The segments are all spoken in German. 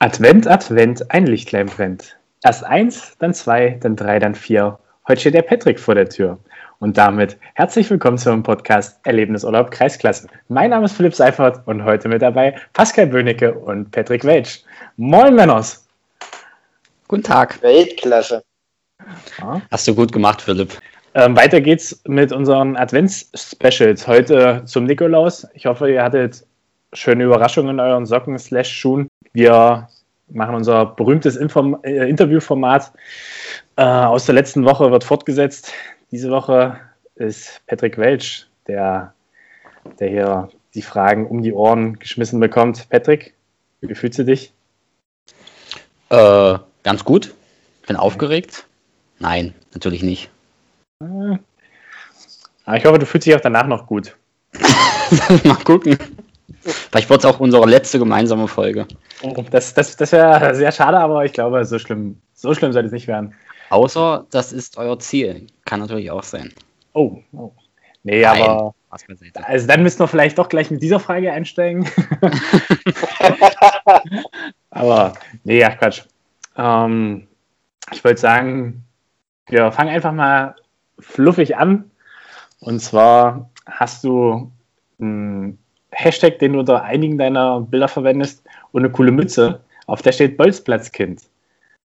Advent, Advent, ein Lichtlein brennt. Erst eins, dann zwei, dann drei, dann vier. Heute steht der Patrick vor der Tür. Und damit herzlich willkommen zum Podcast Erlebnisurlaub Kreisklasse. Mein Name ist Philipp Seifert und heute mit dabei Pascal Böhnecke und Patrick Welch. Moin, Männers! Guten Tag. Weltklasse. Ja. Hast du gut gemacht, Philipp. Ähm, weiter geht's mit unseren Advents-Specials. Heute zum Nikolaus. Ich hoffe, ihr hattet schöne Überraschungen in euren Socken slash Schuhen. Wir machen unser berühmtes Inform äh, Interviewformat äh, aus der letzten Woche, wird fortgesetzt. Diese Woche ist Patrick Welch, der, der hier die Fragen um die Ohren geschmissen bekommt. Patrick, wie fühlst du dich? Äh, ganz gut. Bin aufgeregt. Nein, natürlich nicht. Äh, ich hoffe, du fühlst dich auch danach noch gut. Mal gucken. Vielleicht wird es auch unsere letzte gemeinsame Folge. Oh, das, das, das wäre sehr schade, aber ich glaube, so schlimm, so schlimm sollte es nicht werden. Außer, das ist euer Ziel. Kann natürlich auch sein. Oh, oh. Nee, Nein, aber. Also dann müssen wir vielleicht doch gleich mit dieser Frage einsteigen. aber, nee, ja, Quatsch. Ähm, ich wollte sagen, wir fangen einfach mal fluffig an. Und zwar hast du einen Hashtag, den du unter einigen deiner Bilder verwendest, und eine coole Mütze, auf der steht Bolzplatzkind.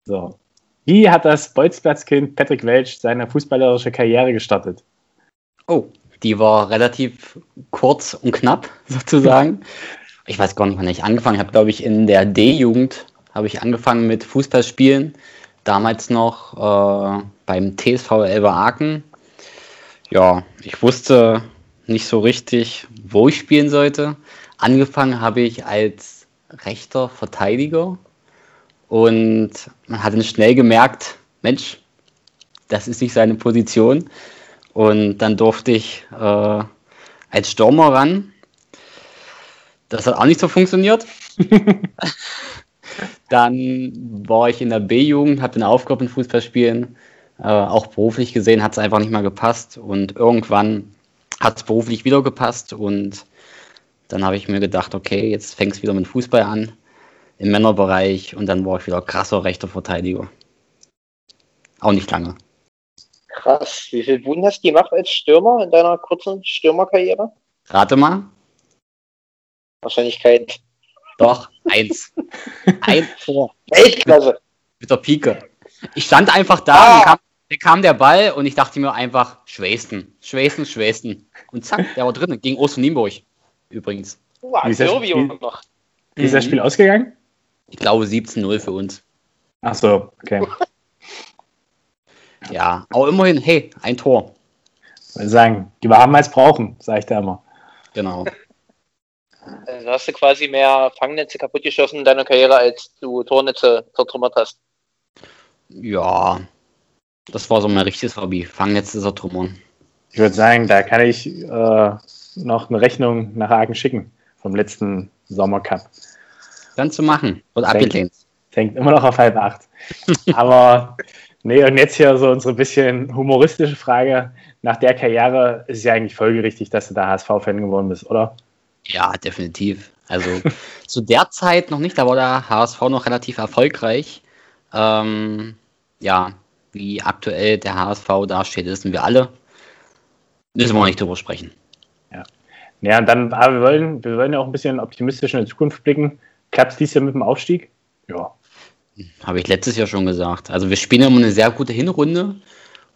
So. Wie hat das Bolzplatzkind Patrick Welch seine fußballerische Karriere gestartet? Oh, die war relativ kurz und knapp, sozusagen. ich weiß gar nicht, wann ich angefangen habe. Glaube ich, in der D-Jugend habe ich angefangen mit Fußballspielen. Damals noch äh, beim TSV Elber Aachen. Ja, ich wusste nicht so richtig, wo ich spielen sollte. Angefangen habe ich als rechter Verteidiger und man hat dann schnell gemerkt, Mensch, das ist nicht seine Position. Und dann durfte ich äh, als Stürmer ran. Das hat auch nicht so funktioniert. dann war ich in der B-Jugend, habe dann aufgehört mit Fußballspielen. Äh, auch beruflich gesehen hat es einfach nicht mehr gepasst. Und irgendwann hat es beruflich wieder gepasst und dann habe ich mir gedacht, okay, jetzt fängst du wieder mit Fußball an im Männerbereich und dann war ich wieder krasser rechter Verteidiger. Auch nicht lange. Krass. Wie viel Buden hast du gemacht als Stürmer in deiner kurzen Stürmerkarriere? Rate mal. Wahrscheinlich kein. Doch, eins. Ein Tor. Weltklasse. Mit, mit der Pike. Ich stand einfach da ah. und kam dann kam der Ball und ich dachte mir einfach, Schwesten, Schwesten, Schwesten. Und zack, der war drin, gegen Osten Nienburg. Übrigens. Wow, wie ist das Spiel, noch. Wie ist das Spiel ausgegangen? Ich glaube 17-0 für uns. Ach so, okay. ja, aber immerhin, hey, ein Tor. Ich würde sagen, die wir haben als brauchen, sage ich da immer. Genau. Also hast du quasi mehr Fangnetze kaputtgeschossen in deiner Karriere, als du Tornetze zertrümmert hast. Ja, das war so mein richtiges Hobby. Fangnetze zertrümmern. Ich würde sagen, da kann ich äh, noch eine Rechnung nach Aachen schicken vom letzten Sommercup. Kannst du machen. Und abgelehnt. Fängt immer noch auf halb acht. Aber nee, und jetzt hier so unsere bisschen humoristische Frage. Nach der Karriere ist es ja eigentlich folgerichtig, dass du da HSV-Fan geworden bist, oder? Ja, definitiv. Also zu der Zeit noch nicht, da war der HSV noch relativ erfolgreich. Ähm, ja, wie aktuell der HSV dasteht, wissen wir alle. Müssen wir nicht drüber sprechen. Ja. Ja, und dann, aber wir wollen, wir wollen ja auch ein bisschen optimistisch in die Zukunft blicken. Klappt es dies Jahr mit dem Aufstieg? Ja. Habe ich letztes Jahr schon gesagt. Also wir spielen immer eine sehr gute Hinrunde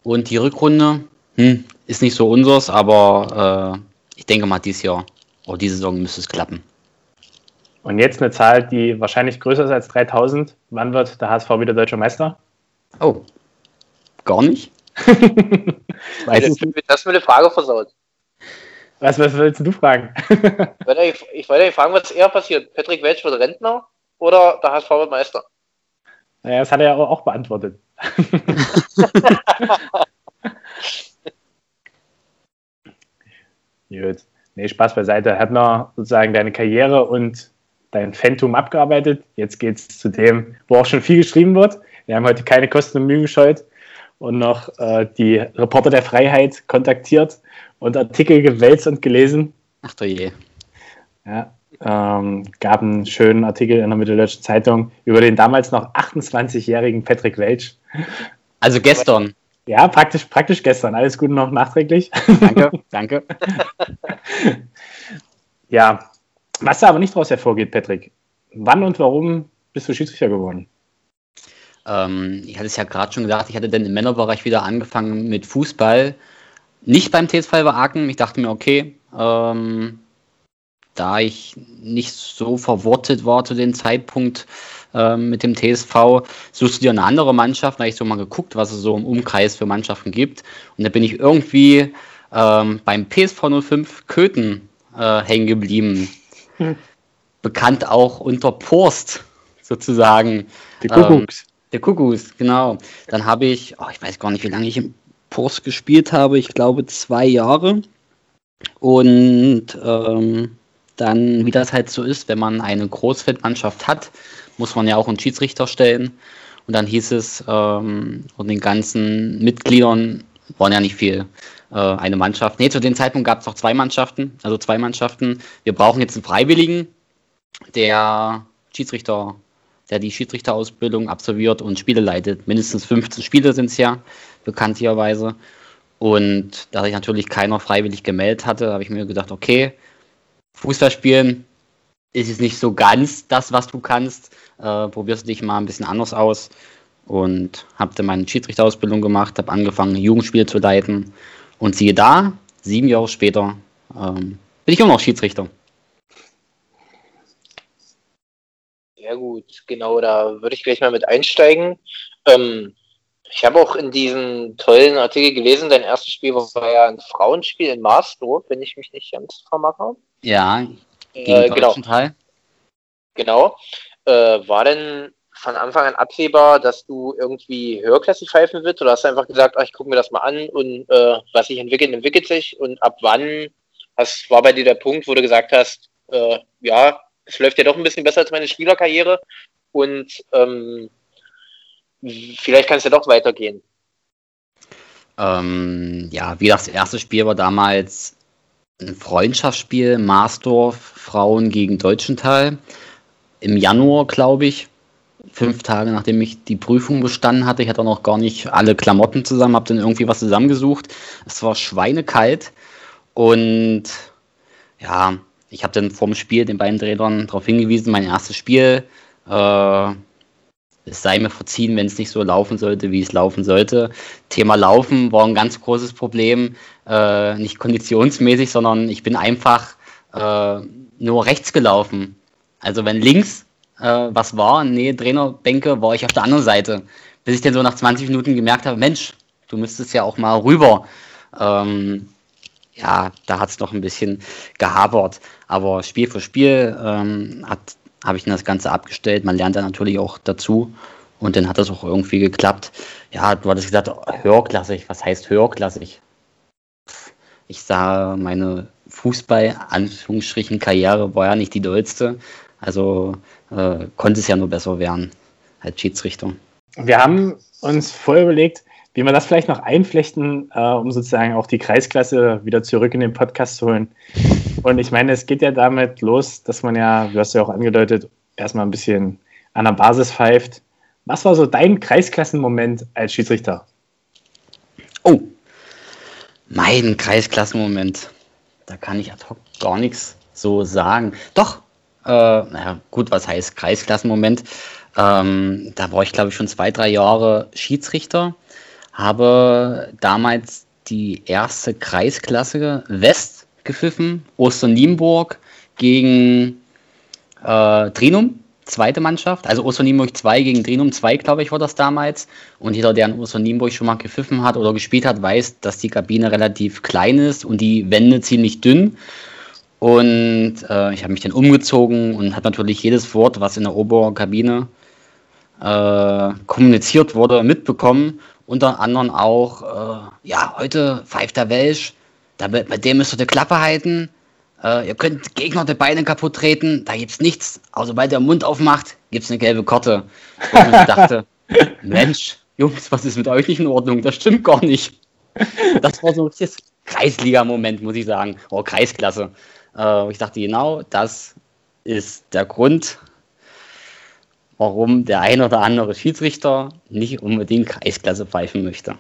und die Rückrunde hm, ist nicht so unseres, aber äh, ich denke mal, dieses Jahr oder diese Saison müsste es klappen. Und jetzt eine Zahl, die wahrscheinlich größer ist als 3000. Wann wird der HSV wieder deutscher Meister? Oh, Gar nicht? Weiß das, das ist mir eine Frage versaut. Was, was willst du fragen? ich, ich wollte fragen, was eher passiert. Patrick Welch wird Rentner oder der HSV wird Meister? Naja, das hat er ja auch beantwortet. Gut. Nee, Spaß beiseite. Hat noch sozusagen deine Karriere und dein Phantom abgearbeitet. Jetzt geht es zu dem, wo auch schon viel geschrieben wird. Wir haben heute keine Kosten und Mühen gescheut und noch äh, die Reporter der Freiheit kontaktiert und Artikel gewälzt und gelesen. Ach du je. Ja. ähm, gab einen schönen Artikel in der Mitteldeutschen Zeitung über den damals noch 28-jährigen Patrick Welch. Also gestern. Ja, praktisch, praktisch gestern. Alles Gute noch nachträglich. Danke, danke. ja, was da aber nicht daraus hervorgeht, Patrick. Wann und warum bist du Schiedsrichter geworden? Ähm, ich hatte es ja gerade schon gesagt, ich hatte dann im Männerbereich wieder angefangen mit Fußball. Nicht beim TSV Aachen. Ich dachte mir, okay, ähm, da ich nicht so verwortet war zu dem Zeitpunkt ähm, mit dem TSV, suchst du dir eine andere Mannschaft. Da habe ich so mal geguckt, was es so im Umkreis für Mannschaften gibt. Und da bin ich irgendwie ähm, beim PSV 05 Köthen äh, hängen geblieben. Hm. Bekannt auch unter Post sozusagen. Die Kuckucks. Der Kuckucks, genau. Dann habe ich, oh, ich weiß gar nicht, wie lange ich im Post gespielt habe. Ich glaube zwei Jahre. Und ähm, dann, wie das halt so ist, wenn man eine Großfeldmannschaft hat, muss man ja auch einen Schiedsrichter stellen. Und dann hieß es, ähm, und den ganzen Mitgliedern waren ja nicht viel, äh, eine Mannschaft. Nee, zu dem Zeitpunkt gab es noch zwei Mannschaften, also zwei Mannschaften. Wir brauchen jetzt einen Freiwilligen, der Schiedsrichter, der die Schiedsrichterausbildung absolviert und Spiele leitet. Mindestens 15 Spiele sind es ja, bekanntlicherweise. Und da sich natürlich keiner freiwillig gemeldet hatte, habe ich mir gedacht, okay, Fußball spielen ist jetzt nicht so ganz das, was du kannst. Äh, probierst du dich mal ein bisschen anders aus. Und habe dann meine Schiedsrichterausbildung gemacht, habe angefangen, Jugendspiele zu leiten. Und siehe da, sieben Jahre später ähm, bin ich immer noch Schiedsrichter. Sehr gut, genau, da würde ich gleich mal mit einsteigen. Ähm, ich habe auch in diesem tollen Artikel gelesen, dein erstes Spiel war ja ein Frauenspiel in Marsdorf, wenn ich mich nicht ganz vermache. Ja, gegen äh, genau. Teil. Genau. Äh, war denn von Anfang an absehbar, dass du irgendwie höherklassig pfeifen wirst? Oder hast du einfach gesagt, ach, ich gucke mir das mal an und äh, was sich entwickelt, entwickelt sich? Und ab wann hast, war bei dir der Punkt, wo du gesagt hast, äh, ja, es läuft ja doch ein bisschen besser als meine Spielerkarriere und ähm, vielleicht kann es ja doch weitergehen. Ähm, ja, wie das erste Spiel war damals ein Freundschaftsspiel, Marsdorf, Frauen gegen Deutschenthal. Im Januar, glaube ich. Fünf Tage nachdem ich die Prüfung bestanden hatte. Ich hatte noch gar nicht alle Klamotten zusammen, habe dann irgendwie was zusammengesucht. Es war schweinekalt und ja, ich habe dann vorm Spiel den beiden Trainern darauf hingewiesen, mein erstes Spiel. Äh, es sei mir verziehen, wenn es nicht so laufen sollte, wie es laufen sollte. Thema Laufen war ein ganz großes Problem, äh, nicht konditionsmäßig, sondern ich bin einfach äh, nur rechts gelaufen. Also wenn links äh, was war, nee, Trainerbänke, war ich auf der anderen Seite. Bis ich dann so nach 20 Minuten gemerkt habe, Mensch, du müsstest ja auch mal rüber. Ähm, ja, da hat es noch ein bisschen gehabert. Aber Spiel für Spiel ähm, habe ich das Ganze abgestellt. Man lernt dann natürlich auch dazu. Und dann hat das auch irgendwie geklappt. Ja, du hattest gesagt, höherklassig. Was heißt höherklassig? Ich sah, meine Fußball-Karriere war ja nicht die dollste. Also äh, konnte es ja nur besser werden als Schiedsrichter. Wir haben uns vorher überlegt, wie wir das vielleicht noch einflechten, äh, um sozusagen auch die Kreisklasse wieder zurück in den Podcast zu holen. Und ich meine, es geht ja damit los, dass man ja, du hast ja auch angedeutet, erstmal ein bisschen an der Basis pfeift. Was war so dein Kreisklassenmoment als Schiedsrichter? Oh, mein Kreisklassenmoment. Da kann ich ad hoc gar nichts so sagen. Doch, äh, naja, gut, was heißt Kreisklassenmoment? Ähm, da war ich, glaube ich, schon zwei, drei Jahre Schiedsrichter habe damals die erste Kreisklasse West gepfiffen, Osternienburg gegen äh, Trinum, zweite Mannschaft, also Osternienburg 2 gegen Trinum 2, glaube ich, war das damals. Und jeder, der in Osternienburg schon mal gepfiffen hat oder gespielt hat, weiß, dass die Kabine relativ klein ist und die Wände ziemlich dünn. Und äh, ich habe mich dann umgezogen und habe natürlich jedes Wort, was in der Oberkabine äh, kommuniziert wurde, mitbekommen unter anderem auch, äh, ja, heute pfeift der Welsch, da, bei dem müsst ihr die Klappe halten, äh, ihr könnt Gegner die Beine kaputt treten, da gibt's nichts, außer weil der Mund aufmacht, gibt's eine gelbe Karte. Und ich dachte, Mensch, Jungs, was ist mit euch nicht in Ordnung? Das stimmt gar nicht. Das war so ein Kreisliga-Moment, muss ich sagen, oder Kreisklasse. Äh, ich dachte, genau, das ist der Grund, warum der ein oder andere Schiedsrichter nicht unbedingt Kreisklasse pfeifen möchte.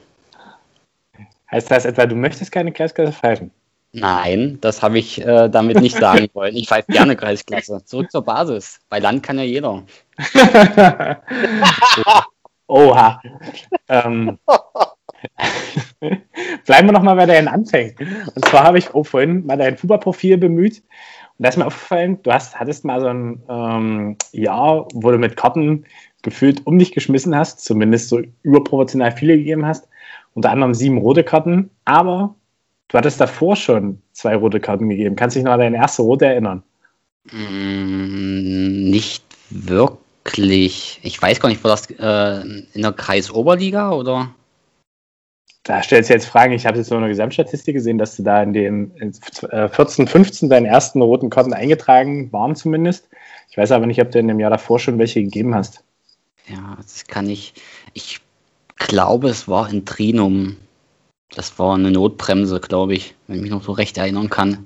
Heißt das etwa, du möchtest keine Kreisklasse pfeifen? Nein, das habe ich äh, damit nicht sagen wollen. Ich pfeife gerne Kreisklasse. Zurück zur Basis. Bei Land kann ja jeder. Oha. ähm, bleiben wir nochmal bei deinen Anfängen. Und zwar habe ich auch vorhin mal dein Fußballprofil bemüht. Und da ist mir aufgefallen, du hast, hattest mal so ein ähm, Jahr, wo du mit Karten gefühlt um dich geschmissen hast, zumindest so überproportional viele gegeben hast. Unter anderem sieben rote Karten, aber du hattest davor schon zwei rote Karten gegeben. Kannst du dich noch an deine erste rote erinnern? Mm, nicht wirklich. Ich weiß gar nicht, war das äh, in der Kreisoberliga oder? Da stellst du jetzt Fragen. Ich habe jetzt nur eine Gesamtstatistik gesehen, dass du da in den 14, 15 äh, deinen ersten roten Karten eingetragen waren zumindest. Ich weiß aber nicht, ob du in dem Jahr davor schon welche gegeben hast. Ja, das kann ich. Ich glaube, es war in Trinum. Das war eine Notbremse, glaube ich, wenn ich mich noch so recht erinnern kann.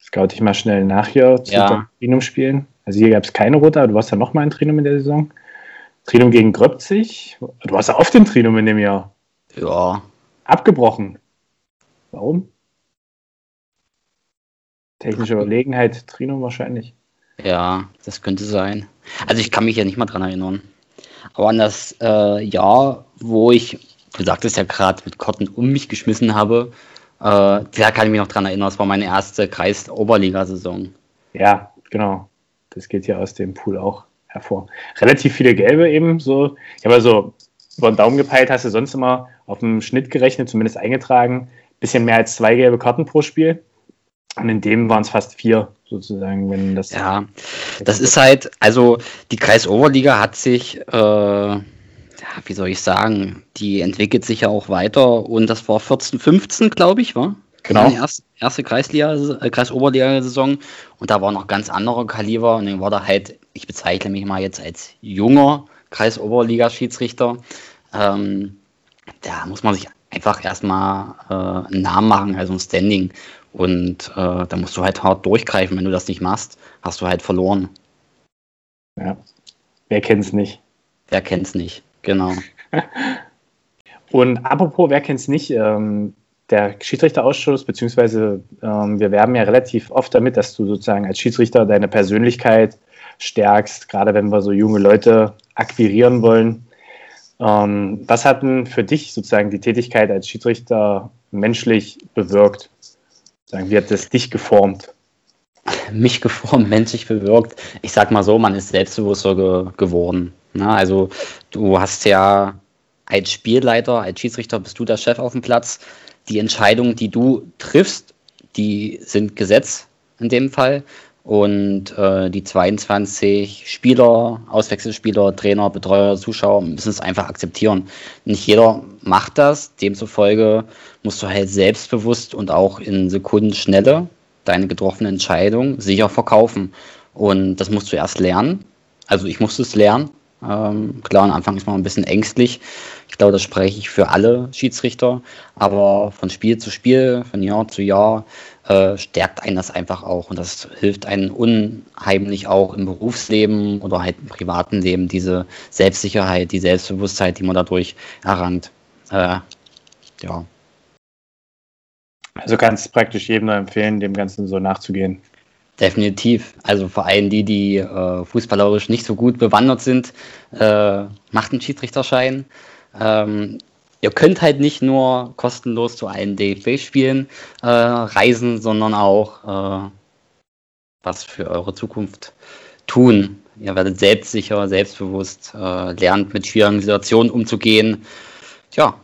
Scout ich mal schnell nach hier zu ja. Trinum spielen. Also hier gab es keine rote, aber du warst ja noch mal in Trinum in der Saison. Trinum gegen Gröpzig. Du warst ja oft in Trinum in dem Jahr. Ja. Abgebrochen. Warum? Technische Überlegenheit, Trinum wahrscheinlich. Ja, das könnte sein. Also ich kann mich ja nicht mal dran erinnern. Aber an das äh, Jahr, wo ich, du sagtest ja gerade, mit Kotten um mich geschmissen habe, äh, da kann ich mich noch dran erinnern. Das war meine erste Kreis-Oberliga-Saison. Ja, genau. Das geht ja aus dem Pool auch hervor. Relativ viele gelbe eben so. Ich habe also über den Daumen gepeilt, hast du sonst immer auf dem Schnitt gerechnet, zumindest eingetragen, bisschen mehr als zwei gelbe Karten pro Spiel. Und in dem waren es fast vier, sozusagen, wenn das. Ja, das ist halt, also die Kreisoberliga hat sich, äh, ja, wie soll ich sagen, die entwickelt sich ja auch weiter und das war 14, 15, glaube ich, war? Genau. Die erste, erste Kreisliga, äh, Kreisoberliga-Saison und da war noch ganz anderer Kaliber und dann war da halt, ich bezeichne mich mal jetzt als junger Kreisoberliga-Schiedsrichter. Ähm, da muss man sich einfach erstmal äh, einen Namen machen, also ein Standing. Und äh, da musst du halt hart durchgreifen. Wenn du das nicht machst, hast du halt verloren. Ja. Wer kennt's nicht? Wer kennt's nicht, genau. Und apropos, wer kennt's nicht? Ähm, der Schiedsrichterausschuss, beziehungsweise ähm, wir werben ja relativ oft damit, dass du sozusagen als Schiedsrichter deine Persönlichkeit stärkst, gerade wenn wir so junge Leute akquirieren wollen. Ähm, was hat denn für dich sozusagen die Tätigkeit als Schiedsrichter menschlich bewirkt? Sagen, wie hat das dich geformt? Mich geformt, menschlich bewirkt. Ich sag mal so, man ist selbstbewusster ge geworden. Na, also du hast ja als Spielleiter, als Schiedsrichter bist du der Chef auf dem Platz. Die Entscheidungen, die du triffst, die sind Gesetz in dem Fall. Und äh, die 22 Spieler, Auswechselspieler, Trainer, Betreuer, Zuschauer müssen es einfach akzeptieren. Nicht jeder macht das. Demzufolge musst du halt selbstbewusst und auch in Sekundenschnelle deine getroffene Entscheidung sicher verkaufen. Und das musst du erst lernen. Also ich musste es lernen. Ähm, klar, am Anfang ist man ein bisschen ängstlich. Ich glaube, das spreche ich für alle Schiedsrichter. Aber von Spiel zu Spiel, von Jahr zu Jahr äh, stärkt einen das einfach auch und das hilft einem unheimlich auch im Berufsleben oder halt im privaten Leben, diese Selbstsicherheit, die Selbstbewusstheit, die man dadurch errangt. Äh, ja. Also kannst praktisch jedem nur empfehlen, dem Ganzen so nachzugehen. Definitiv. Also vor allem die, die äh, fußballerisch nicht so gut bewandert sind, äh, macht einen Schiedsrichterschein. Ähm, ihr könnt halt nicht nur kostenlos zu allen DFB-Spielen äh, reisen, sondern auch äh, was für eure Zukunft tun. Ihr werdet selbstsicher, selbstbewusst, äh, lernt mit schwierigen Situationen umzugehen. Tja,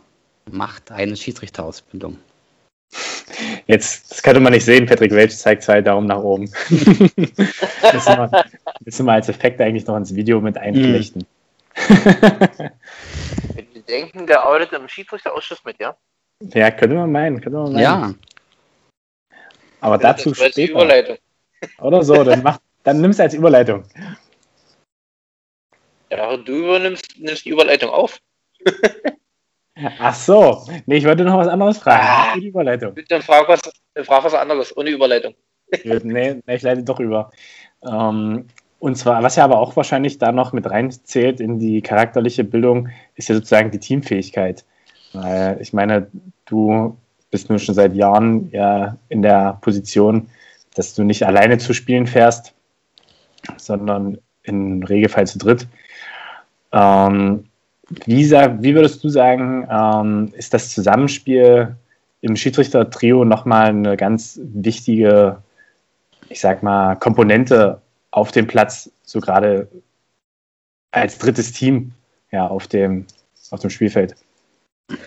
macht eine Schiedsrichterausbildung. Jetzt, das könnte man nicht sehen, Patrick Welch zeigt zwei Daumen nach oben. das müssen wir als Effekt eigentlich noch ins Video mit einflechten. Mm. denken, der arbeitet im Schiedsrichterausschuss mit, ja? Ja, könnte man meinen, könnte man meinen. Ja. Aber ja, dazu später. Überleitung. Oder so, dann, mach, dann nimmst du als Überleitung. Ja, du übernimmst nimmst die Überleitung auf. Ach so. Nee, ich wollte noch was anderes fragen. Ah, Überleitung. Dann frag was, frag was anderes, ohne Überleitung. nee, nee, ich leite doch über. Ähm, und zwar, was ja aber auch wahrscheinlich da noch mit reinzählt in die charakterliche Bildung, ist ja sozusagen die Teamfähigkeit. Weil ich meine, du bist nun schon seit Jahren ja in der Position, dass du nicht alleine zu spielen fährst, sondern im Regelfall zu dritt. Ähm, wie, wie, würdest du sagen, ähm, ist das Zusammenspiel im Schiedsrichter-Trio nochmal eine ganz wichtige, ich sag mal, Komponente auf dem Platz, so gerade als drittes Team ja, auf, dem, auf dem Spielfeld?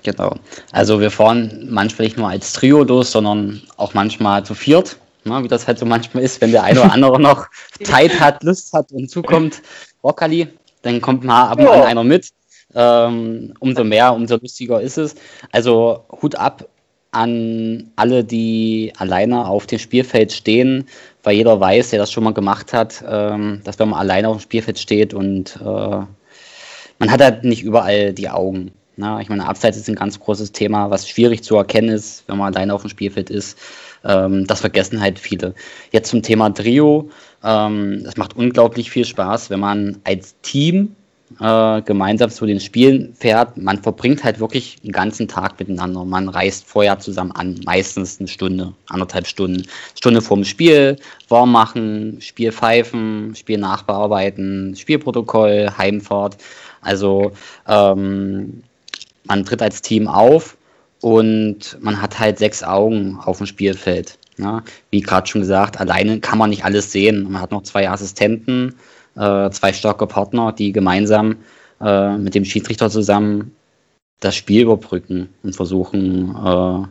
Genau. Also wir fahren manchmal nicht nur als Trio los, sondern auch manchmal zu viert, ne, wie das halt so manchmal ist, wenn der eine oder andere noch Zeit hat, Lust hat und zukommt. Brokkoli, dann kommt mal ab und an einer mit. Ähm, umso mehr, umso lustiger ist es. Also Hut ab an alle, die alleine auf dem Spielfeld stehen, weil jeder weiß, der das schon mal gemacht hat, ähm, dass wenn man alleine auf dem Spielfeld steht und äh, man hat halt nicht überall die Augen. Na, ich meine, Abseits ist ein ganz großes Thema, was schwierig zu erkennen ist, wenn man alleine auf dem Spielfeld ist. Ähm, das vergessen halt viele. Jetzt zum Thema Trio. Ähm, das macht unglaublich viel Spaß, wenn man als Team äh, gemeinsam zu den Spielen fährt. Man verbringt halt wirklich einen ganzen Tag miteinander. Man reist vorher zusammen an, meistens eine Stunde, anderthalb Stunden. Stunde vorm Spiel, warm machen, Spiel pfeifen, Spiel nachbearbeiten, Spielprotokoll, Heimfahrt. Also ähm, man tritt als Team auf und man hat halt sechs Augen auf dem Spielfeld. Ja, wie gerade schon gesagt, alleine kann man nicht alles sehen. Man hat noch zwei Assistenten, äh, zwei starke Partner, die gemeinsam äh, mit dem Schiedsrichter zusammen das Spiel überbrücken und versuchen, äh,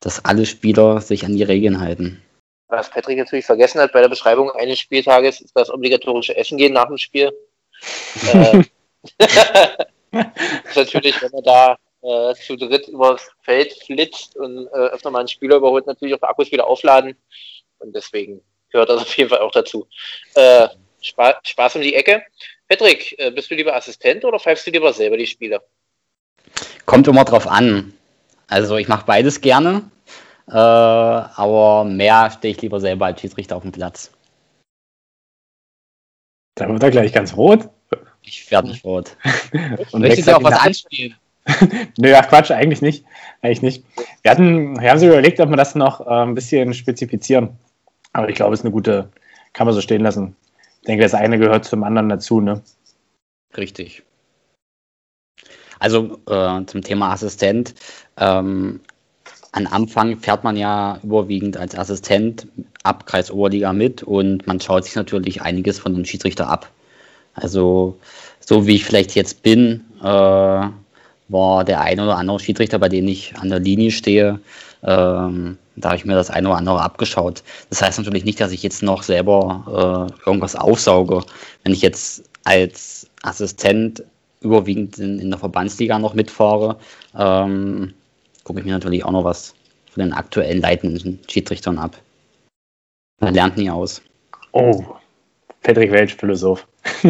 dass alle Spieler sich an die Regeln halten. Was Patrick natürlich vergessen hat bei der Beschreibung eines Spieltages, ist das obligatorische Essen gehen nach dem Spiel. äh, ist natürlich, wenn man da äh, zu dritt übers Feld flitzt und äh, öfter mal einen Spieler überholt, natürlich auch Akkus wieder aufladen. Und deswegen gehört das auf jeden Fall auch dazu. Äh, Spaß, Spaß um die Ecke. Patrick, äh, bist du lieber Assistent oder pfeifst du lieber selber die Spiele? Kommt immer drauf an. Also ich mache beides gerne, äh, aber mehr stehe ich lieber selber als Schiedsrichter auf dem Platz. Da wird er gleich ganz rot. Ich werde nicht rot. Und möchtest du auch was anspielen? Nö, ach Quatsch, eigentlich nicht. Eigentlich nicht. Wir hatten, wir haben sich überlegt, ob wir das noch äh, ein bisschen spezifizieren. Aber ich glaube, es ist eine gute, kann man so stehen lassen. Ich denke, das eine gehört zum anderen dazu, ne? Richtig. Also äh, zum Thema Assistent. Ähm, am Anfang fährt man ja überwiegend als Assistent ab Kreisoberliga mit und man schaut sich natürlich einiges von dem Schiedsrichter ab. Also so wie ich vielleicht jetzt bin, äh, war der ein oder andere Schiedsrichter, bei dem ich an der Linie stehe, ähm, da habe ich mir das eine oder andere abgeschaut. Das heißt natürlich nicht, dass ich jetzt noch selber äh, irgendwas aufsauge. Wenn ich jetzt als Assistent überwiegend in, in der Verbandsliga noch mitfahre, ähm, gucke ich mir natürlich auch noch was von den aktuellen leitenden Schiedsrichtern ab. Man lernt nie aus. Oh, Patrick Welch, Philosoph.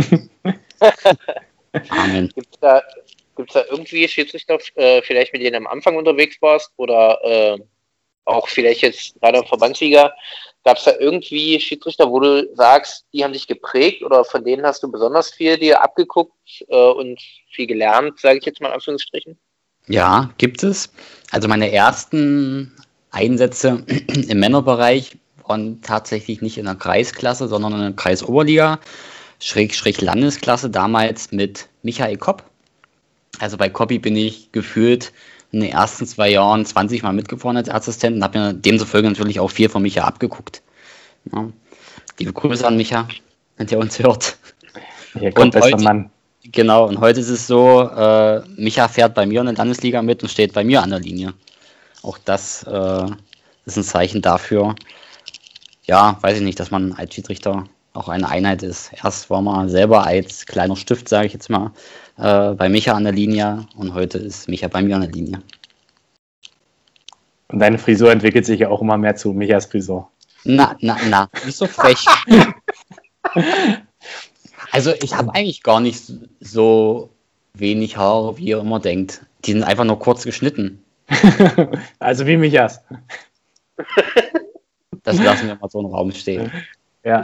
Amen. Gibt es da, da irgendwie Schiedsrichter, äh, vielleicht mit denen am Anfang unterwegs warst oder äh, auch vielleicht jetzt gerade im Verbandsliga, gab es da irgendwie Schiedsrichter, wo du sagst, die haben dich geprägt oder von denen hast du besonders viel dir abgeguckt äh, und viel gelernt, sage ich jetzt mal in Anführungsstrichen? Ja, gibt es. Also meine ersten Einsätze im Männerbereich waren tatsächlich nicht in der Kreisklasse, sondern in der Kreisoberliga, Schräg, Schräg Landesklasse, damals mit Michael Kopp. Also bei Koppi bin ich gefühlt in den ersten zwei Jahren 20 Mal mitgefahren als Assistent und habe mir demzufolge natürlich auch viel von Micha abgeguckt. Ja. Liebe Grüße an Micha, wenn der uns hört. Hier kommt und heute, Mann. Genau, und heute ist es so, äh, Micha fährt bei mir in der Landesliga mit und steht bei mir an der Linie. Auch das äh, ist ein Zeichen dafür, ja, weiß ich nicht, dass man als Schiedsrichter auch eine Einheit ist. Erst war man selber als kleiner Stift, sage ich jetzt mal, äh, bei Micha an der Linie und heute ist Micha bei mir an der Linie. Und deine Frisur entwickelt sich ja auch immer mehr zu Michas Frisur. Na, na, na, nicht so frech. also ich habe eigentlich gar nicht so wenig Haare, wie ihr immer denkt. Die sind einfach nur kurz geschnitten. also wie Michas. das lassen wir mal so im Raum stehen. Ja.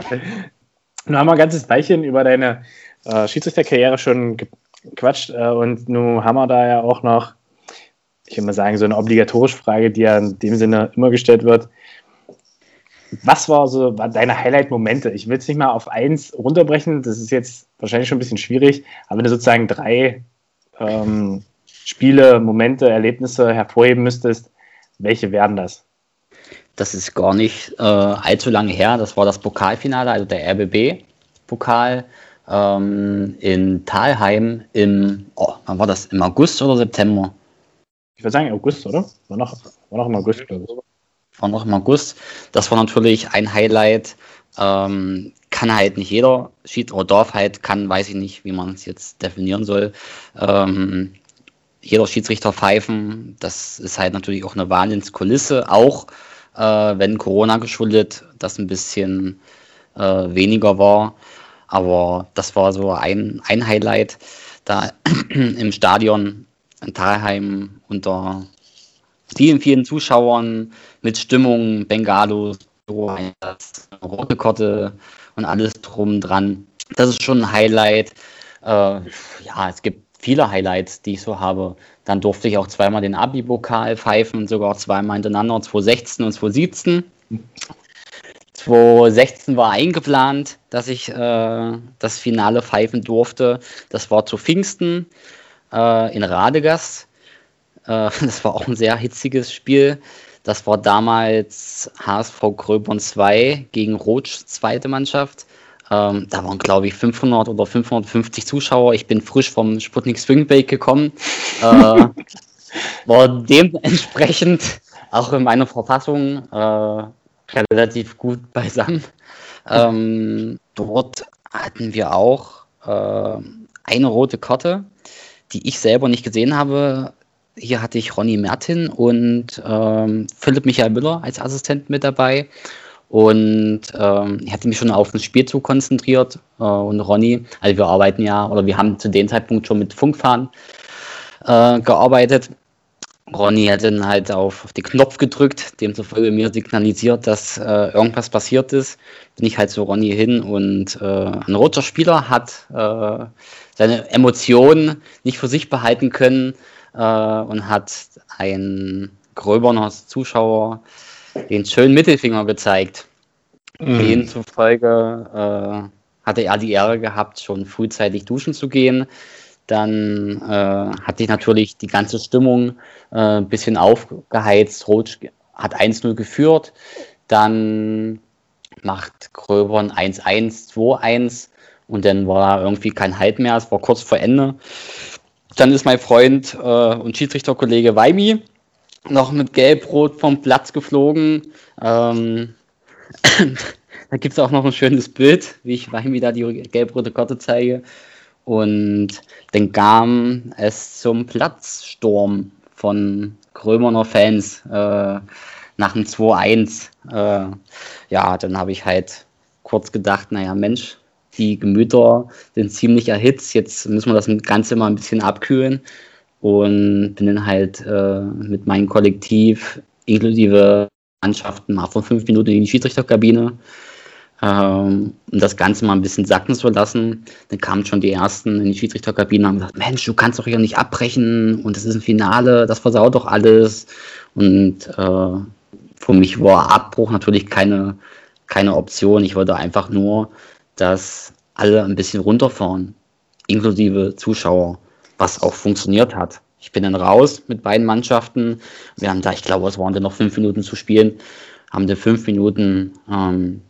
Nun haben wir ein ganzes Weilchen über deine äh, Schiedsrichterkarriere schon gequatscht äh, und nun haben wir da ja auch noch, ich würde mal sagen, so eine obligatorische Frage, die ja in dem Sinne immer gestellt wird. Was war so deine Highlight-Momente? Ich will es nicht mal auf eins runterbrechen, das ist jetzt wahrscheinlich schon ein bisschen schwierig, aber wenn du sozusagen drei ähm, Spiele, Momente, Erlebnisse hervorheben müsstest, welche wären das? Das ist gar nicht äh, allzu lange her. Das war das Pokalfinale, also der RBB-Pokal ähm, in Talheim im, oh, wann war das? Im August oder September? Ich würde sagen August, oder? War noch, war noch im August, glaube ich. War noch im August. Das war natürlich ein Highlight. Ähm, kann halt nicht jeder Schied oder darf halt, kann, weiß ich nicht, wie man es jetzt definieren soll. Ähm, jeder Schiedsrichter pfeifen. Das ist halt natürlich auch eine Wahnsinnskulisse, auch äh, wenn Corona geschuldet das ein bisschen äh, weniger war. Aber das war so ein, ein Highlight da im Stadion in Talheim unter vielen, vielen Zuschauern mit Stimmung, Bengalos, rote Kotte und alles drum dran. Das ist schon ein Highlight. Äh, ja, es gibt viele Highlights, die ich so habe. Dann durfte ich auch zweimal den Abi-Pokal pfeifen, sogar zweimal hintereinander, 2016 und 2017. 2016 war eingeplant, dass ich äh, das Finale pfeifen durfte. Das war zu Pfingsten äh, in Radegast. Äh, das war auch ein sehr hitziges Spiel. Das war damals HSV Gröbern 2 gegen Rotsch, zweite Mannschaft. Ähm, da waren, glaube ich, 500 oder 550 Zuschauer. Ich bin frisch vom Sputnik Swingbake gekommen. Äh, war dementsprechend auch in meiner Verfassung äh, relativ gut beisammen. Ähm, dort hatten wir auch äh, eine rote Karte, die ich selber nicht gesehen habe. Hier hatte ich Ronny Mertin und ähm, Philipp Michael Müller als Assistent mit dabei. Und ähm, ich hatte mich schon auf den Spielzug konzentriert. Äh, und Ronny, also wir arbeiten ja, oder wir haben zu dem Zeitpunkt schon mit Funkfahren äh, gearbeitet. Ronny hat dann halt auf, auf den Knopf gedrückt, demzufolge mir signalisiert, dass äh, irgendwas passiert ist. Bin ich halt zu Ronny hin und äh, ein roter Spieler hat äh, seine Emotionen nicht für sich behalten können äh, und hat ein gröberner Zuschauer den schönen Mittelfinger gezeigt. Mhm. Demzufolge äh, hatte er die Ehre gehabt, schon frühzeitig duschen zu gehen. Dann äh, hatte ich natürlich die ganze Stimmung äh, ein bisschen aufgeheizt. Rot hat 1-0 geführt. Dann macht Gröbern 1-1, 2-1 und dann war irgendwie kein Halt mehr. Es war kurz vor Ende. Dann ist mein Freund äh, und Schiedsrichterkollege Weimi noch mit Gelb-Rot vom Platz geflogen. Ähm, da gibt es auch noch ein schönes Bild, wie ich Weimi da die gelb-rote Karte zeige. Und dann kam es zum Platzsturm von Krömerner Fans äh, nach dem 2-1. Äh, ja, dann habe ich halt kurz gedacht, naja, Mensch, die Gemüter sind ziemlich erhitzt. Jetzt müssen wir das Ganze mal ein bisschen abkühlen. Und bin dann halt äh, mit meinem Kollektiv inklusive Mannschaften mal von fünf Minuten in die Schiedsrichterkabine ähm, um das Ganze mal ein bisschen sacken zu lassen. Dann kamen schon die ersten in die Schiedsrichterkabine und haben gesagt, Mensch, du kannst doch hier nicht abbrechen und das ist ein Finale, das versaut doch alles. Und äh, für mich war Abbruch natürlich keine, keine Option. Ich wollte einfach nur, dass alle ein bisschen runterfahren, inklusive Zuschauer, was auch funktioniert hat. Ich bin dann raus mit beiden Mannschaften. Wir haben da, ich glaube, es waren dann noch fünf Minuten zu spielen, haben dann fünf Minuten ähm,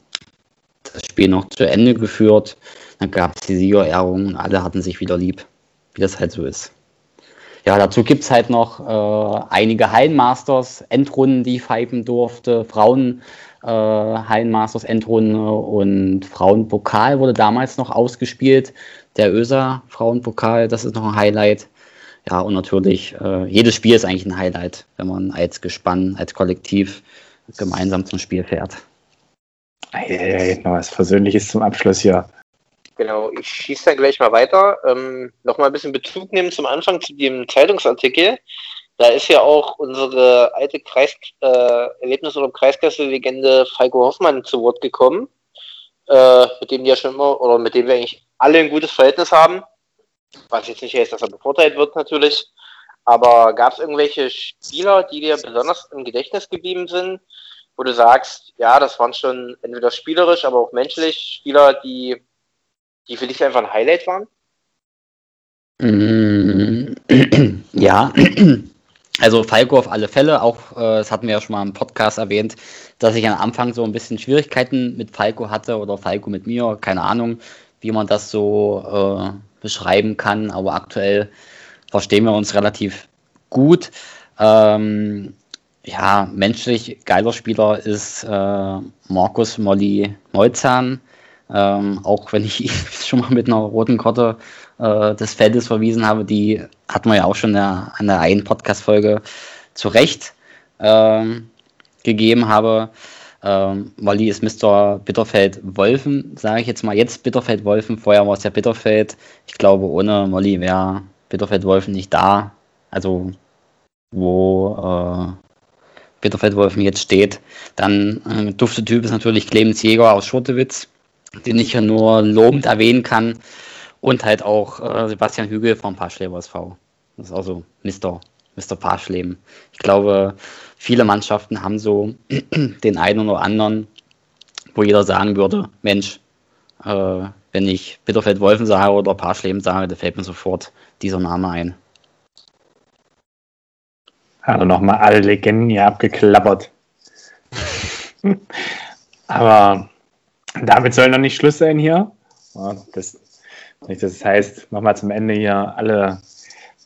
das Spiel noch zu Ende geführt. Dann gab es die Siegerehrung und alle hatten sich wieder lieb, wie das halt so ist. Ja, dazu gibt es halt noch äh, einige Hallenmasters, Endrunden, die ich pfeifen durfte, Frauen äh, Hallenmasters Endrunde und Frauenpokal wurde damals noch ausgespielt. Der ÖSA Frauenpokal, das ist noch ein Highlight. Ja, und natürlich, äh, jedes Spiel ist eigentlich ein Highlight, wenn man als Gespann, als Kollektiv gemeinsam zum Spiel fährt. Hey, noch was Persönliches zum Abschluss hier. Genau, ich schieße dann gleich mal weiter. Ähm, Nochmal ein bisschen Bezug nehmen zum Anfang zu dem Zeitungsartikel. Da ist ja auch unsere alte Kreis, äh, Erlebnis- oder Kreisklasse-Legende Falco Hoffmann zu Wort gekommen, äh, mit dem ja schon immer, oder mit dem wir eigentlich alle ein gutes Verhältnis haben. Was jetzt nicht heißt, dass er bevorteilt wird natürlich. Aber gab es irgendwelche Spieler, die dir besonders im Gedächtnis geblieben sind, wo du sagst, ja, das waren schon entweder spielerisch, aber auch menschlich Spieler, die, die für dich einfach ein Highlight waren? Mm, ja, also Falco auf alle Fälle, auch äh, das hatten wir ja schon mal im Podcast erwähnt, dass ich am Anfang so ein bisschen Schwierigkeiten mit Falco hatte oder Falco mit mir, keine Ahnung, wie man das so äh, beschreiben kann, aber aktuell verstehen wir uns relativ gut. Ähm, ja, menschlich geiler Spieler ist äh, Markus Molly Molzahn. Ähm, auch wenn ich ihn schon mal mit einer roten Karte äh, des Feldes verwiesen habe, die hatten wir ja auch schon in der, in der einen Podcast-Folge zu Recht ähm, gegeben habe. Ähm, Molly ist Mr. Bitterfeld-Wolfen, sage ich jetzt mal jetzt Bitterfeld-Wolfen. Vorher war es ja Bitterfeld. Ich glaube, ohne Molly wäre Bitterfeld-Wolfen nicht da. Also, wo äh, Bitterfeld-Wolfen jetzt steht. Dann äh, dufte Typ ist natürlich Clemens Jäger aus Schurtewitz, den ich ja nur lobend erwähnen kann. Und halt auch äh, Sebastian Hügel vom Paschleber SV. Das ist also Mr. Mr. Paschleben. Ich glaube, viele Mannschaften haben so den einen oder anderen, wo jeder sagen würde, Mensch, äh, wenn ich Bitterfeld-Wolfen sage oder Paschleben sage, da fällt mir sofort dieser Name ein. Also nochmal alle Legenden hier abgeklappert. Aber damit soll noch nicht Schluss sein hier. Das, das heißt, nochmal zum Ende hier alle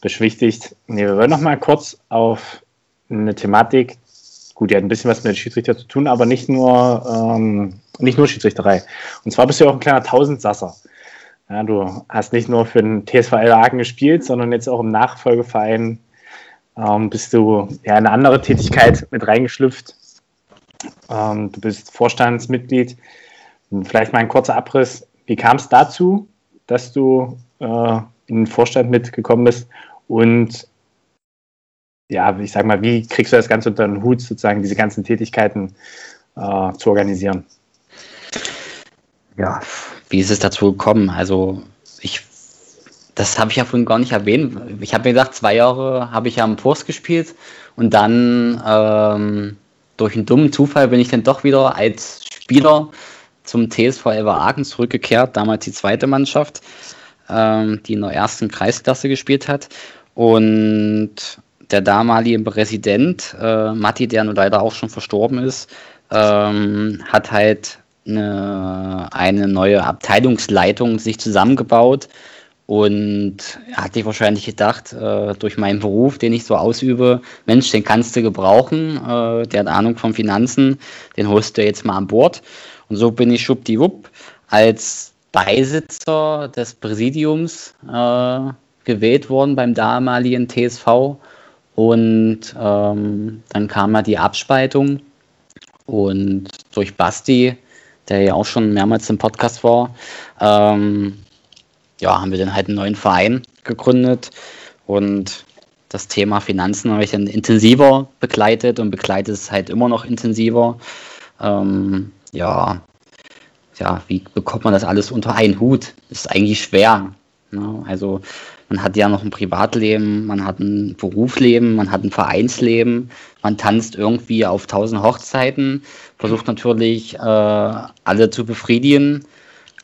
beschwichtigt. Nee, wir wollen nochmal kurz auf eine Thematik, gut, die hat ein bisschen was mit Schiedsrichter zu tun, aber nicht nur, ähm, nicht nur Schiedsrichterei. Und zwar bist du ja auch ein kleiner Tausendsasser. Ja, du hast nicht nur für den TSV Aachen gespielt, sondern jetzt auch im Nachfolgeverein ähm, bist du ja in eine andere Tätigkeit mit reingeschlüpft. Ähm, du bist Vorstandsmitglied. Vielleicht mal ein kurzer Abriss. Wie kam es dazu, dass du äh, in den Vorstand mitgekommen bist? Und ja, ich sag mal, wie kriegst du das Ganze unter den Hut, sozusagen diese ganzen Tätigkeiten äh, zu organisieren? Ja, wie ist es dazu gekommen? Also ich, das habe ich ja vorhin gar nicht erwähnt. Ich habe mir gedacht, zwei Jahre habe ich ja am Post gespielt und dann ähm, durch einen dummen Zufall bin ich dann doch wieder als Spieler zum TSV Elva Aachen zurückgekehrt, damals die zweite Mannschaft, ähm, die in der ersten Kreisklasse gespielt hat. Und der damalige Präsident, äh, Matti, der nun leider auch schon verstorben ist, ähm, hat halt eine, eine neue Abteilungsleitung sich zusammengebaut und er hat sich wahrscheinlich gedacht, äh, durch meinen Beruf, den ich so ausübe, Mensch, den kannst du gebrauchen, äh, der hat Ahnung von Finanzen, den holst du jetzt mal an Bord. Und so bin ich schwuppdiwupp als Beisitzer des Präsidiums äh, gewählt worden beim damaligen TSV. Und ähm, dann kam ja die Abspaltung und durch Basti der ja auch schon mehrmals im Podcast war, ähm, ja, haben wir dann halt einen neuen Verein gegründet und das Thema Finanzen habe ich dann intensiver begleitet und begleite es halt immer noch intensiver. Ähm, ja, ja, wie bekommt man das alles unter einen Hut? Ist eigentlich schwer. Ne? Also man hat ja noch ein Privatleben, man hat ein Berufsleben, man hat ein Vereinsleben, man tanzt irgendwie auf tausend Hochzeiten, versucht natürlich äh, alle zu befriedigen.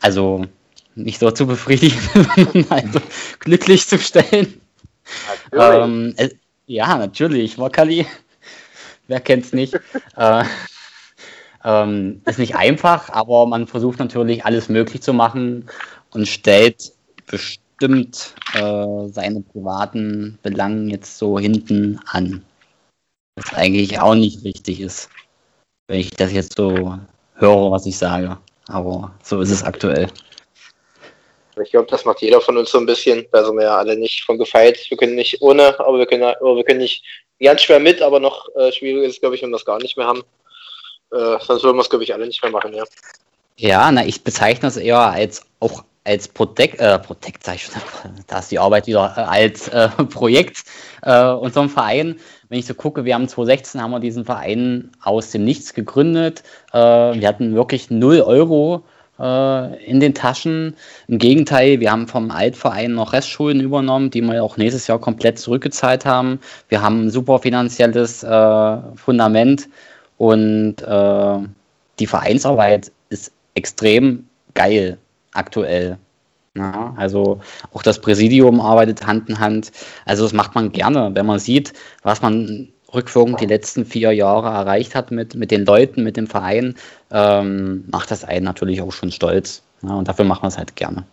Also nicht so zu befriedigen, sondern also glücklich zu stellen. Natürlich. Ähm, äh, ja, natürlich, Mokali. Wer kennt's nicht? äh, ähm, ist nicht einfach, aber man versucht natürlich alles möglich zu machen und stellt bestimmt bestimmt äh, seine privaten Belangen jetzt so hinten an. Was eigentlich auch nicht richtig ist, wenn ich das jetzt so höre, was ich sage. Aber so ist es aktuell. Ich glaube, das macht jeder von uns so ein bisschen. Da sind wir ja alle nicht von gefeit. Wir können nicht ohne, aber wir können, aber wir können nicht ganz schwer mit, aber noch äh, schwieriger ist glaube ich, wenn wir es gar nicht mehr haben. Äh, sonst würden wir es, glaube ich, alle nicht mehr machen, ja. Ja, na, ich bezeichne es eher als auch als Protect, äh, Protect sag ich schon, da ist die Arbeit wieder äh, als äh, Projekt äh, unserem Verein. Wenn ich so gucke, wir haben 2016 haben wir diesen Verein aus dem Nichts gegründet. Äh, wir hatten wirklich 0 Euro in den Taschen. Im Gegenteil, wir haben vom Altverein noch Restschulden übernommen, die wir auch nächstes Jahr komplett zurückgezahlt haben. Wir haben ein super finanzielles äh, Fundament und äh, die Vereinsarbeit ist extrem geil aktuell. Ja, also auch das Präsidium arbeitet Hand in Hand. Also das macht man gerne, wenn man sieht, was man rückwirkend die letzten vier Jahre erreicht hat mit, mit den Leuten, mit dem Verein, ähm, macht das einen natürlich auch schon stolz. Ja, und dafür macht man es halt gerne.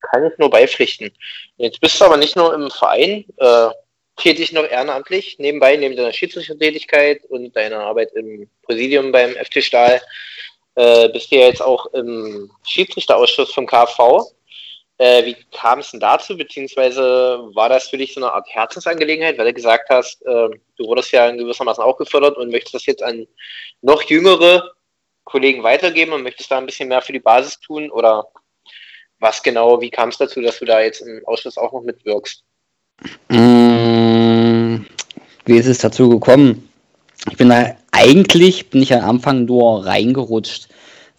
Kann ich nur beipflichten. Jetzt bist du aber nicht nur im Verein äh, tätig noch ehrenamtlich, nebenbei, neben deiner Schiedsrichtertätigkeit und deiner Arbeit im Präsidium beim FT Stahl äh, bist du ja jetzt auch im Schiedsrichterausschuss vom KV. Äh, wie kam es denn dazu, beziehungsweise war das für dich so eine Art Herzensangelegenheit, weil du gesagt hast, äh, du wurdest ja in gewissermaßen auch gefördert und möchtest das jetzt an noch jüngere Kollegen weitergeben und möchtest da ein bisschen mehr für die Basis tun oder was genau, wie kam es dazu, dass du da jetzt im Ausschuss auch noch mitwirkst? Mmh, wie ist es dazu gekommen? Ich bin da eigentlich bin ich am Anfang nur reingerutscht.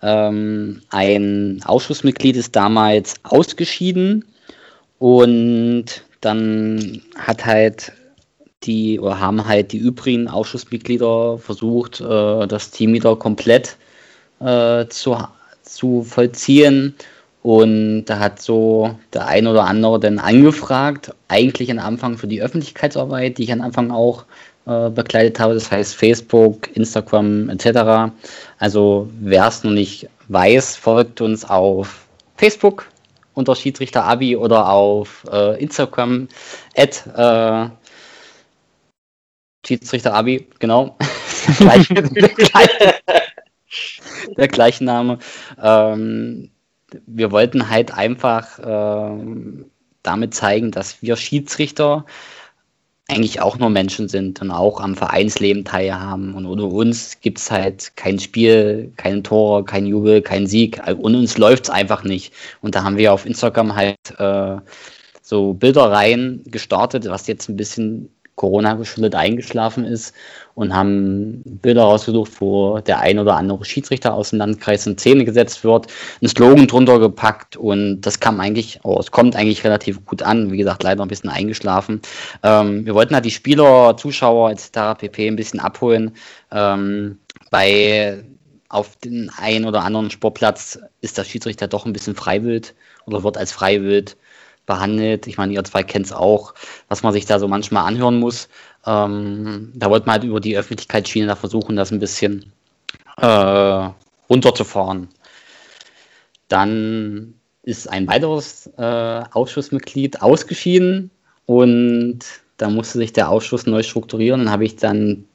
Ähm, ein Ausschussmitglied ist damals ausgeschieden und dann hat halt die oder haben halt die übrigen Ausschussmitglieder versucht, äh, das Team wieder komplett äh, zu, zu vollziehen. Und da hat so der ein oder andere dann angefragt, eigentlich am Anfang für die Öffentlichkeitsarbeit, die ich am Anfang auch äh, bekleidet habe, das heißt Facebook, Instagram etc. Also wer es noch nicht weiß, folgt uns auf Facebook unter Schiedsrichter Abi oder auf äh, Instagram at äh, Schiedsrichter Abi, genau. der gleiche Name. Ähm, wir wollten halt einfach äh, damit zeigen, dass wir Schiedsrichter eigentlich auch nur Menschen sind und auch am Vereinsleben teilhaben. Und ohne uns gibt es halt kein Spiel, kein Tor, kein Jubel, kein Sieg. Ohne uns läuft es einfach nicht. Und da haben wir auf Instagram halt äh, so Bilderreihen gestartet, was jetzt ein bisschen Corona geschuldet eingeschlafen ist und haben Bilder rausgesucht, wo der ein oder andere Schiedsrichter aus dem Landkreis in Szene gesetzt wird, einen Slogan drunter gepackt und das kam eigentlich, oh, es kommt eigentlich relativ gut an. Wie gesagt, leider ein bisschen eingeschlafen. Ähm, wir wollten halt die Spieler, Zuschauer etc. pp. ein bisschen abholen. Ähm, bei auf den einen oder anderen Sportplatz ist der Schiedsrichter doch ein bisschen freiwillig oder wird als freiwillig behandelt. Ich meine, ihr zwei kennt es auch, was man sich da so manchmal anhören muss. Ähm, da wollte man halt über die Öffentlichkeitsschiene da versuchen, das ein bisschen äh, runterzufahren. Dann ist ein weiteres äh, Ausschussmitglied ausgeschieden und da musste sich der Ausschuss neu strukturieren. Dann habe ich dann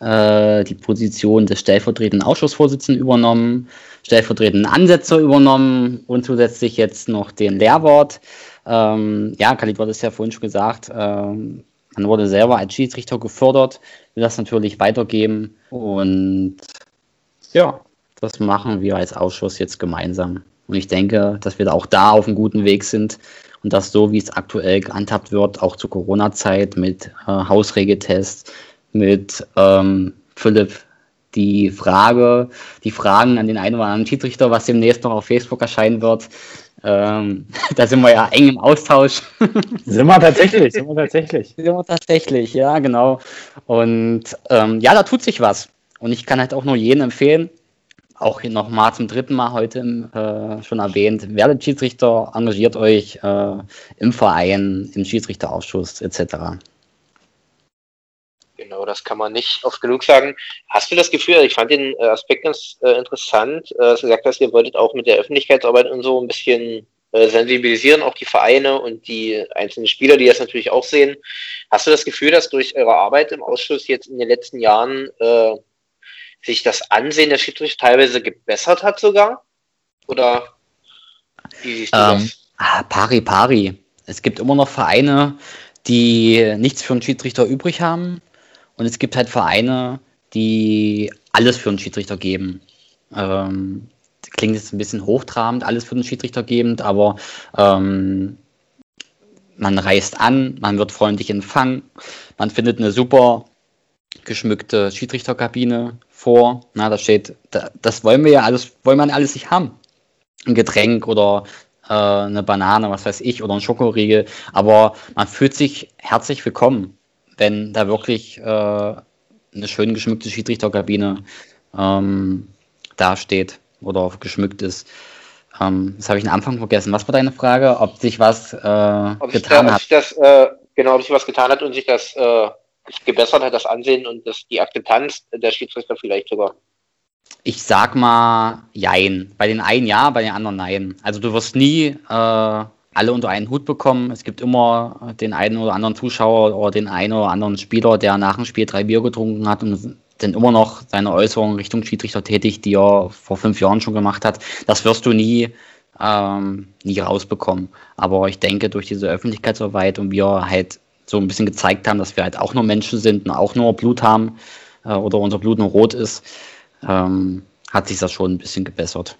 äh, die Position des stellvertretenden Ausschussvorsitzenden übernommen, stellvertretenden Ansetzer übernommen und zusätzlich jetzt noch den Lehrwort. Ähm, ja, Khalid hat es ja vorhin schon gesagt, ähm, man wurde selber als Schiedsrichter gefördert, will das natürlich weitergeben und ja, das machen wir als Ausschuss jetzt gemeinsam. Und ich denke, dass wir auch da auf einem guten Weg sind und dass so, wie es aktuell gehandhabt wird, auch zur Corona-Zeit mit äh, Hausregeltests, mit ähm, Philipp die Frage, die Fragen an den einen oder anderen Schiedsrichter, was demnächst noch auf Facebook erscheinen wird, ähm, da sind wir ja eng im Austausch. sind wir tatsächlich, sind wir tatsächlich. Sind wir tatsächlich, ja, genau. Und ähm, ja, da tut sich was. Und ich kann halt auch nur jeden empfehlen, auch nochmal zum dritten Mal heute äh, schon erwähnt, werdet Schiedsrichter, engagiert euch äh, im Verein, im Schiedsrichterausschuss etc. Genau, das kann man nicht oft genug sagen. Hast du das Gefühl, ich fand den äh, Aspekt ganz äh, interessant, äh, dass du gesagt hast, ihr wolltet auch mit der Öffentlichkeitsarbeit und so ein bisschen äh, sensibilisieren, auch die Vereine und die einzelnen Spieler, die das natürlich auch sehen. Hast du das Gefühl, dass durch eure Arbeit im Ausschuss jetzt in den letzten Jahren äh, sich das Ansehen der Schiedsrichter teilweise gebessert hat sogar? Oder wie siehst du ähm, das? Ah, pari pari. Es gibt immer noch Vereine, die nichts für einen Schiedsrichter übrig haben und es gibt halt Vereine, die alles für einen Schiedsrichter geben. Ähm, klingt jetzt ein bisschen hochtrabend, alles für den Schiedsrichter gebend, aber ähm, man reist an, man wird freundlich empfangen, man findet eine super geschmückte Schiedsrichterkabine vor. Na, da steht, da, das wollen wir ja alles, wollen wir alles nicht haben. Ein Getränk oder äh, eine Banane, was weiß ich, oder ein Schokoriegel. Aber man fühlt sich herzlich willkommen, wenn da wirklich äh, eine schön geschmückte Schiedsrichterkabine ähm, dasteht oder geschmückt ist. Ähm, das habe ich am Anfang vergessen. Was war deine Frage? Ob sich was äh, ob getan da, hat? Das, äh, genau, ob sich was getan hat und sich das äh, gebessert hat, das Ansehen und das, die Akzeptanz der Schiedsrichter vielleicht sogar. Ich sag mal Jein. Bei den einen ja, bei den anderen nein. Also du wirst nie äh, alle unter einen Hut bekommen. Es gibt immer den einen oder anderen Zuschauer oder den einen oder anderen Spieler, der nach dem Spiel drei Bier getrunken hat und dann immer noch seine Äußerungen Richtung Schiedsrichter tätig, die er vor fünf Jahren schon gemacht hat. Das wirst du nie, ähm, nie rausbekommen. Aber ich denke, durch diese Öffentlichkeitsarbeit und wir halt so ein bisschen gezeigt haben, dass wir halt auch nur Menschen sind und auch nur Blut haben äh, oder unser Blut nur rot ist, ähm, hat sich das schon ein bisschen gebessert.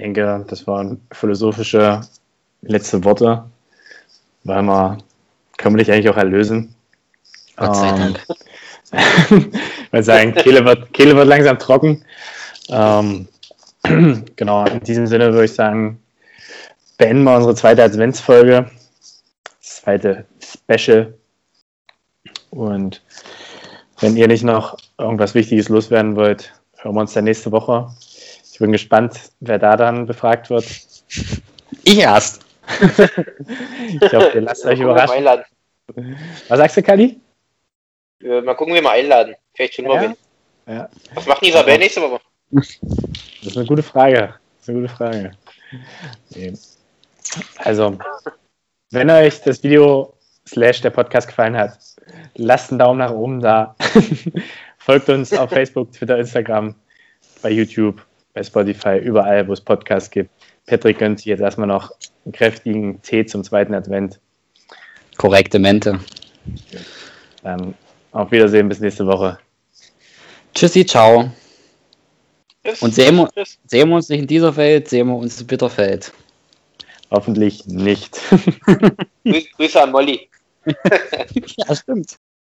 Ich denke, das waren philosophische letzte Worte, weil wir können wir dich eigentlich auch erlösen. Gott sei ähm, Dank. weil sagen, Kehle wird, Kehle wird langsam trocken. Ähm, genau, in diesem Sinne würde ich sagen, beenden wir unsere zweite Adventsfolge zweite Special. Und wenn ihr nicht noch irgendwas Wichtiges loswerden wollt, hören wir uns dann nächste Woche. Ich bin gespannt, wer da dann befragt wird. Ich erst. ich hoffe, ihr lasst euch überraschen. Was sagst du, Kali? Äh, mal gucken, wie wir einladen. Vielleicht schon ja? ja. Was macht Isabel nächste Woche? Das ist eine gute Frage. Das ist eine gute Frage. Also, wenn euch das Video slash der Podcast gefallen hat, lasst einen Daumen nach oben da. Folgt uns auf Facebook, Twitter, Instagram, bei YouTube, bei Spotify, überall, wo es Podcasts gibt. Patrick gönnt sich jetzt erstmal noch einen kräftigen Tee zum zweiten Advent. Korrekte Mente. Dann auf Wiedersehen, bis nächste Woche. Tschüssi, ciao. Tschüss. Und sehen wir, sehen wir uns nicht in dieser Welt, sehen wir uns in Bitterfeld. Hoffentlich nicht. Grüße an Molly. ja, stimmt.